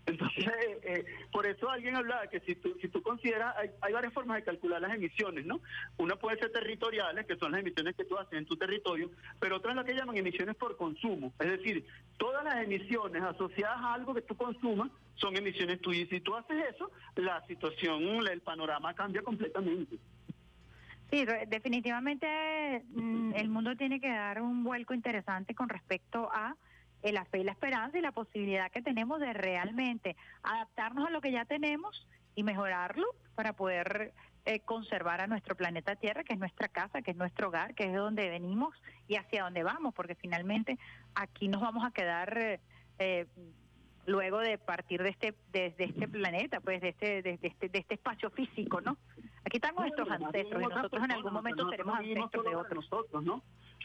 Entonces, eh, eh, por eso alguien hablaba que si tú, si tú consideras, hay, varias formas de calcular las emisiones, ¿no? Una puede ser territoriales, que son las emisiones que tú haces en tu territorio, pero otra es lo que llaman emisiones por consumo. Es decir, todas las emisiones asociadas a algo que tú consumas son emisiones tuyas. Y si tú haces eso, la situación, el panorama cambia completamente. Sí, definitivamente mm, el mundo tiene que dar un vuelco interesante con respecto a la fe y la esperanza y la posibilidad que tenemos de realmente adaptarnos a lo que ya tenemos y mejorarlo para poder eh, conservar a nuestro planeta Tierra, que es nuestra casa, que es nuestro hogar, que es de donde venimos y hacia dónde vamos, porque finalmente aquí nos vamos a quedar eh, eh, luego de partir de este desde este planeta, pues de este, de, este de este espacio físico, ¿no? Aquí están nuestros ancestros y nosotros en algún momento seremos ancestros de otros. Nosotros, ¿no?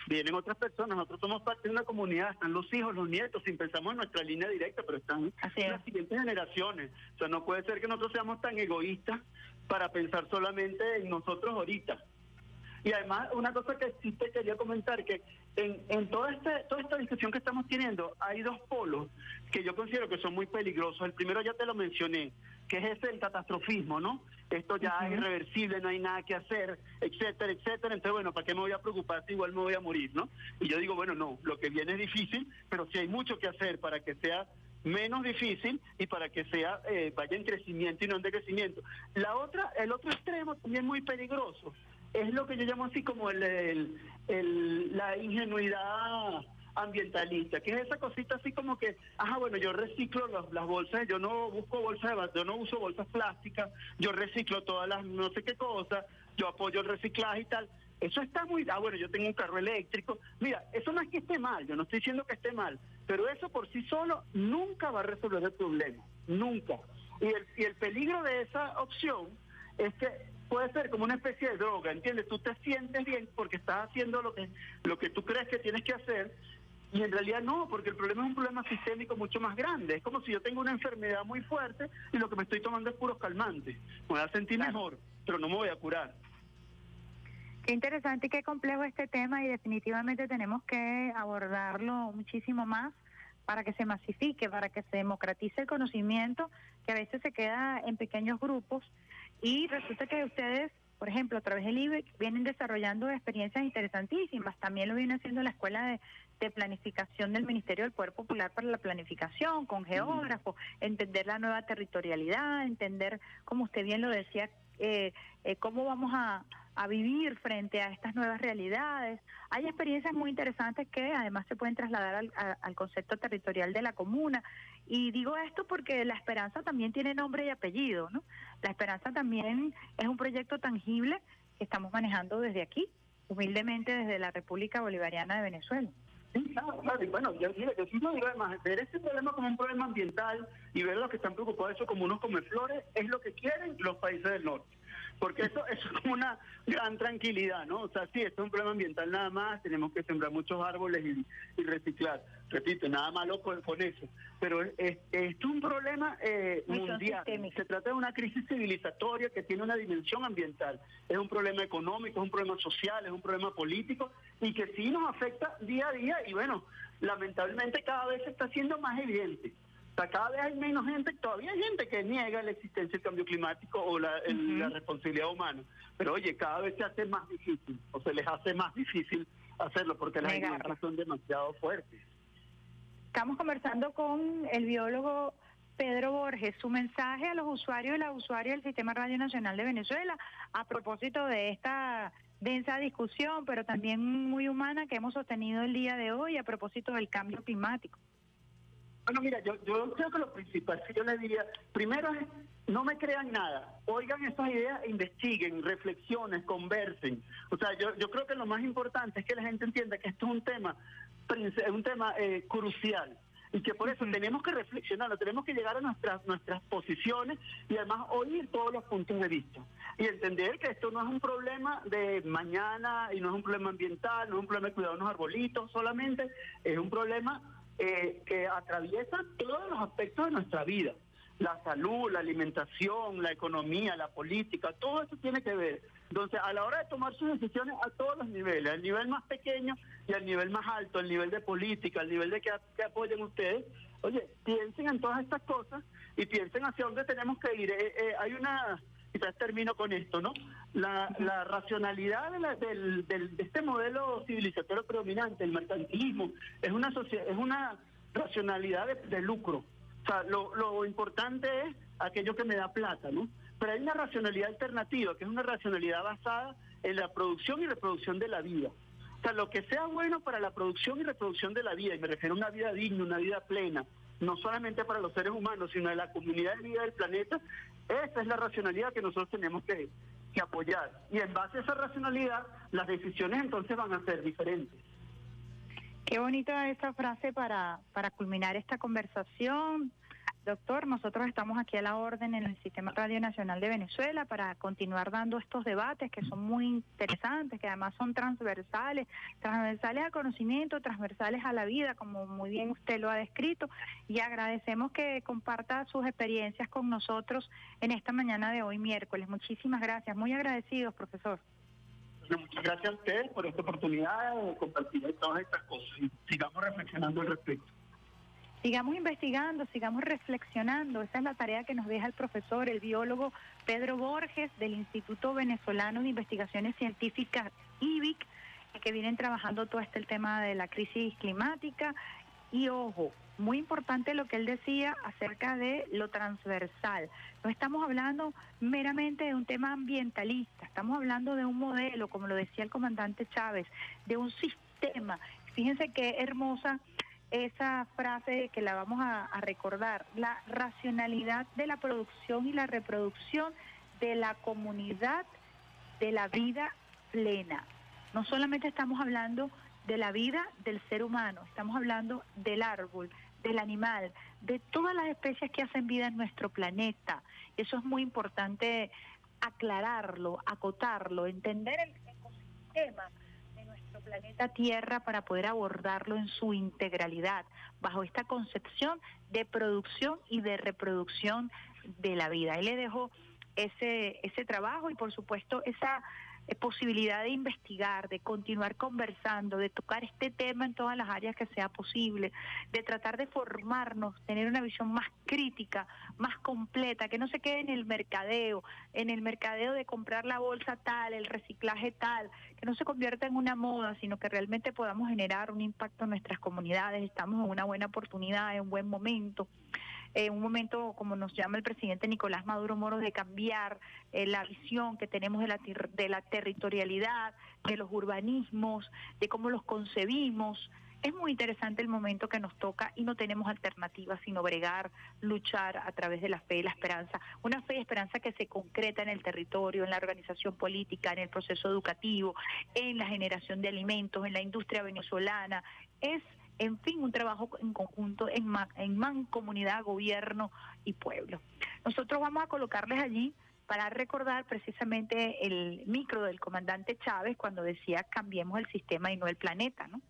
vienen otras personas, nosotros somos parte de una comunidad, están los hijos, los nietos, sin pensamos en nuestra línea directa, pero están las siguientes generaciones. O sea, no puede ser que nosotros seamos tan egoístas para pensar solamente en nosotros ahorita. Y además, una cosa que sí te quería comentar, que en, en toda, este, toda esta discusión que estamos teniendo, hay dos polos que yo considero que son muy peligrosos. El primero ya te lo mencioné, que es ese el catastrofismo, ¿no? Esto ya es irreversible, no hay nada que hacer, etcétera, etcétera. Entonces, bueno, ¿para qué me voy a preocupar si igual me voy a morir, no? Y yo digo, bueno, no, lo que viene es difícil, pero sí hay mucho que hacer para que sea menos difícil y para que sea eh, vaya en crecimiento y no en decrecimiento. La otra, el otro extremo también muy peligroso es lo que yo llamo así como el, el, la ingenuidad ambientalista, que es esa cosita así como que, ajá, bueno, yo reciclo las bolsas, yo no busco bolsas de yo no uso bolsas plásticas, yo reciclo todas las no sé qué cosas, yo apoyo el reciclaje y tal. Eso está muy, ah, bueno, yo tengo un carro eléctrico. Mira, eso no es que esté mal, yo no estoy diciendo que esté mal, pero eso por sí solo nunca va a resolver el problema, nunca. Y el, y el peligro de esa opción es que puede ser como una especie de droga, ¿entiendes? Tú te sientes bien porque estás haciendo lo que, lo que tú crees que tienes que hacer, y en realidad no, porque el problema es un problema sistémico mucho más grande. Es como si yo tengo una enfermedad muy fuerte y lo que me estoy tomando es puros calmantes. Me voy a sentir mejor, pero no me voy a curar. Qué interesante y qué complejo este tema y definitivamente tenemos que abordarlo muchísimo más para que se masifique, para que se democratice el conocimiento que a veces se queda en pequeños grupos y resulta que ustedes por ejemplo, a través del IBEC, vienen desarrollando experiencias interesantísimas. También lo viene haciendo la Escuela de, Planificación del Ministerio del Poder Popular para la Planificación, con geógrafos, entender la nueva territorialidad, entender, como usted bien lo decía, eh, eh, cómo vamos a, vivir frente a estas nuevas realidades. Hay experiencias muy interesantes que además se pueden trasladar al, concepto territorial de la comuna. Y digo esto porque la esperanza también tiene nombre y apellido, ¿no? La esperanza también es un proyecto tangible que estamos manejando desde aquí, humildemente desde la República Bolivariana de Venezuela. Sí, claro, claro. Y bueno, yo, yo, digo además, ver este problema como un problema ambiental y ver los que están preocupados eso como unos flores es lo que quieren los países del norte porque eso, es como una gran tranquilidad, ¿no? O sea, sí, esto es un problema ambiental nada más, tenemos que sembrar muchos árboles y, reciclar. Repito, nada malo con, eso, pero es, es, un problema eh, mundial. Se trata de una crisis civilizatoria que tiene una dimensión ambiental. Es un problema económico, es un problema social, es un problema político y que sí nos afecta día a día y bueno, lamentablemente cada vez se está haciendo más evidente cada vez hay menos gente, todavía hay gente que niega la existencia del cambio climático o la, responsabilidad humana, pero oye, cada vez se hace más difícil, o se les hace más difícil hacerlo porque las evidencias son demasiado fuertes. Estamos conversando con el biólogo Pedro Borges, su mensaje a los usuarios y las usuarias del Sistema Radio Nacional de Venezuela a propósito de esta densa discusión, pero también muy humana que hemos sostenido el día de hoy a propósito del cambio climático. Bueno, mira, yo, yo creo que lo principal que yo le diría, primero es, no me crean nada, oigan estas ideas, investiguen, reflexionen, conversen. O sea, yo, yo creo que lo más importante es que la gente entienda que esto es un tema, es un tema eh, crucial y que por eso tenemos que reflexionar, tenemos que llegar a nuestras nuestras posiciones y además oír todos los puntos de vista y entender que esto no es un problema de mañana y no es un problema ambiental, no es un problema de cuidar unos arbolitos solamente, es un problema eh, que atraviesa todos los aspectos de nuestra vida. La salud, la alimentación, la economía, la política, todo eso tiene que ver. Entonces, a la hora de tomar sus decisiones a todos los niveles, al nivel más pequeño y al nivel más alto, al nivel de política, al nivel de que, apoyen ustedes, oye, piensen en todas estas cosas y piensen hacia dónde tenemos que ir. Eh, eh, hay una quizás termino con esto, ¿no? La, la racionalidad de, del, de este modelo civilizatorio predominante, el mercantilismo, es una, es una racionalidad de, lucro. O sea, lo, lo importante es aquello que me da plata, ¿no? Pero hay una racionalidad alternativa, que es una racionalidad basada en la producción y reproducción de la vida. O sea, lo que sea bueno para la producción y reproducción de la vida, y me refiero a una vida digna, una vida plena, no solamente para los seres humanos, sino de la comunidad de vida del planeta, esa es la racionalidad que nosotros tenemos que, apoyar. Y en base a esa racionalidad, las decisiones entonces van a ser diferentes. Qué bonita esa frase para, para culminar esta conversación. Doctor, nosotros estamos aquí a la orden en el Sistema Radio Nacional de Venezuela para continuar dando estos debates que son muy interesantes, que además son transversales, transversales al conocimiento, transversales a la vida, como muy bien usted lo ha descrito, y agradecemos que comparta sus experiencias con nosotros en esta mañana de hoy miércoles. Muchísimas gracias, muy agradecidos, profesor. muchas gracias a ustedes por esta oportunidad de compartir todas estas cosas y sigamos reflexionando al respecto. Sigamos investigando, sigamos reflexionando. Esa es la tarea que nos deja el profesor, el biólogo Pedro Borges del Instituto Venezolano de Investigaciones Científicas, IBIC, que vienen trabajando todo este tema de la crisis climática. Y ojo, muy importante lo que él decía acerca de lo transversal. No estamos hablando meramente de un tema ambientalista, estamos hablando de un modelo, como lo decía el comandante Chávez, de un sistema. Fíjense qué hermosa esa frase que la vamos a, recordar, la racionalidad de la producción y la reproducción de la comunidad de la vida plena. No solamente estamos hablando de la vida del ser humano, estamos hablando del árbol, del animal, de todas las especies que hacen vida en nuestro planeta. Eso es muy importante aclararlo, acotarlo, entender el planeta Tierra para poder abordarlo en su integralidad, bajo esta concepción de producción y de reproducción de la vida. Él le dejó ese, ese trabajo y por supuesto esa posibilidad de investigar, de continuar conversando, de tocar este tema en todas las áreas que sea posible, de tratar de formarnos, tener una visión más crítica, más completa, que no se quede en el mercadeo, en el mercadeo de comprar la bolsa tal, el reciclaje tal, que no se convierta en una moda, sino que realmente podamos generar un impacto en nuestras comunidades. Estamos en una buena oportunidad, en un buen momento eh, un momento, como nos llama el presidente Nicolás Maduro Moro, de cambiar eh, la visión que tenemos de la, de la territorialidad, de los urbanismos, de cómo los concebimos. Es muy interesante el momento que nos toca y no tenemos alternativas sino bregar, luchar a través de la fe y la esperanza. Una fe y esperanza que se concreta en el territorio, en la organización política, en el proceso educativo, en la generación de alimentos, en la industria venezolana. Es en fin, un trabajo en conjunto en, en mancomunidad, gobierno y pueblo. Nosotros vamos a colocarles allí para recordar precisamente el micro del comandante Chávez cuando decía cambiemos el sistema y no el planeta, ¿no?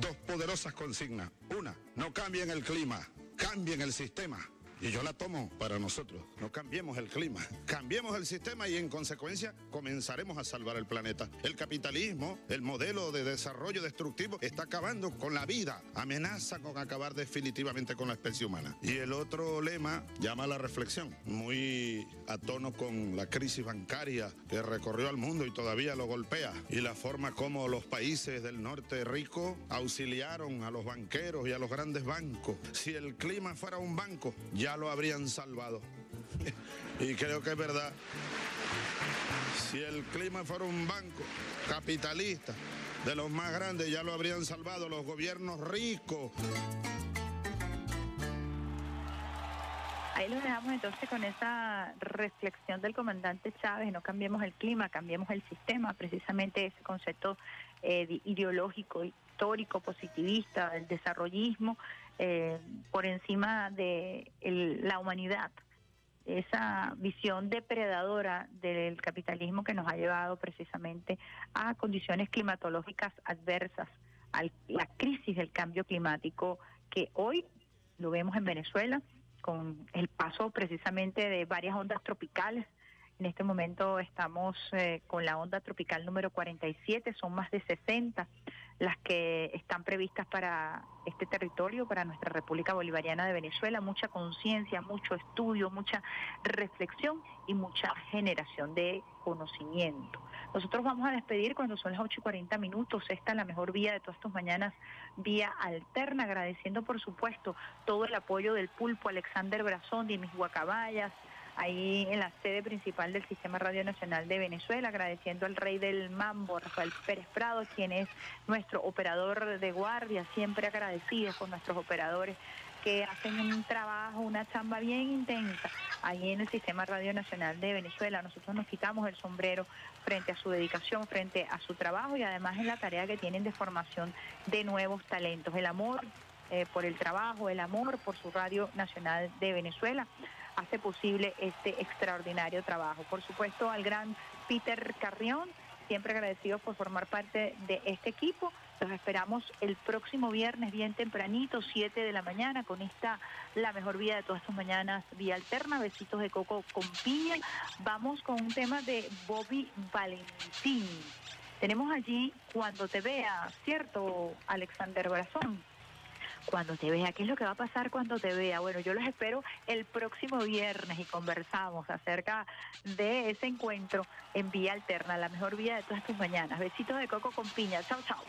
Dos poderosas consignas. Una, no cambien el clima, cambien el sistema. Y yo la tomo para nosotros. No cambiemos el clima, cambiemos el sistema y en consecuencia comenzaremos a salvar el planeta. El capitalismo, el modelo de desarrollo destructivo, está acabando con la vida, amenaza con acabar definitivamente con la especie humana. Y el otro lema llama a la reflexión, muy a tono con la crisis bancaria que recorrió al mundo y todavía lo golpea. Y la forma como los países del norte rico auxiliaron a los banqueros y a los grandes bancos. Si el clima fuera un banco, ya ya lo habrían salvado. y creo que es verdad. Si el clima fuera un banco capitalista de los más grandes, ya lo habrían salvado los gobiernos ricos. Ahí lo dejamos entonces con esa reflexión del comandante Chávez, no cambiemos el clima, cambiemos el sistema, precisamente ese concepto eh, ideológico, histórico, positivista, del desarrollismo, eh, por encima de la humanidad. Esa visión depredadora del capitalismo que nos ha llevado precisamente a condiciones climatológicas adversas, a la crisis del cambio climático que hoy lo vemos en Venezuela con el paso precisamente de varias ondas tropicales. En este momento estamos eh, con la onda tropical número 47, son más de 60 las que están previstas para este territorio, para nuestra República Bolivariana de Venezuela, mucha conciencia, mucho estudio, mucha reflexión y mucha generación de conocimiento. Nosotros vamos a despedir cuando son las 8 y 40 minutos. Esta es la mejor vía de todas tus mañanas, vía alterna, agradeciendo por supuesto todo el apoyo del pulpo Alexander Brazón, de mis guacabayas, ahí en la sede principal del Sistema Radio Nacional de Venezuela, agradeciendo al rey del mambo, Rafael Pérez Prado, quien es nuestro operador de guardia, siempre agradecidos con nuestros operadores que hacen un trabajo, una chamba bien intensa ahí en el Sistema Radio Nacional de Venezuela. Nosotros nos quitamos el sombrero frente a su dedicación, frente a su trabajo y además en la tarea que tienen de formación de nuevos talentos. El amor eh, por el trabajo, el amor por su Radio Nacional de Venezuela hace posible este extraordinario trabajo. Por supuesto, al gran Peter Carrión, siempre agradecido por formar parte de este equipo. Los esperamos el próximo viernes bien tempranito, 7 de la mañana, con esta La Mejor Vida de todas tus mañanas, vía alterna, besitos de coco con piña. Vamos con un tema de Bobby Valentín. Tenemos allí Cuando te vea, ¿cierto, Alexander Brazón? Cuando te vea. ¿Qué es lo que va a pasar cuando te vea? Bueno, yo los espero el próximo viernes y conversamos acerca de ese encuentro en Vía Alterna, la mejor vía de todas tus mañanas. Besitos de coco con piña. Chao, chao.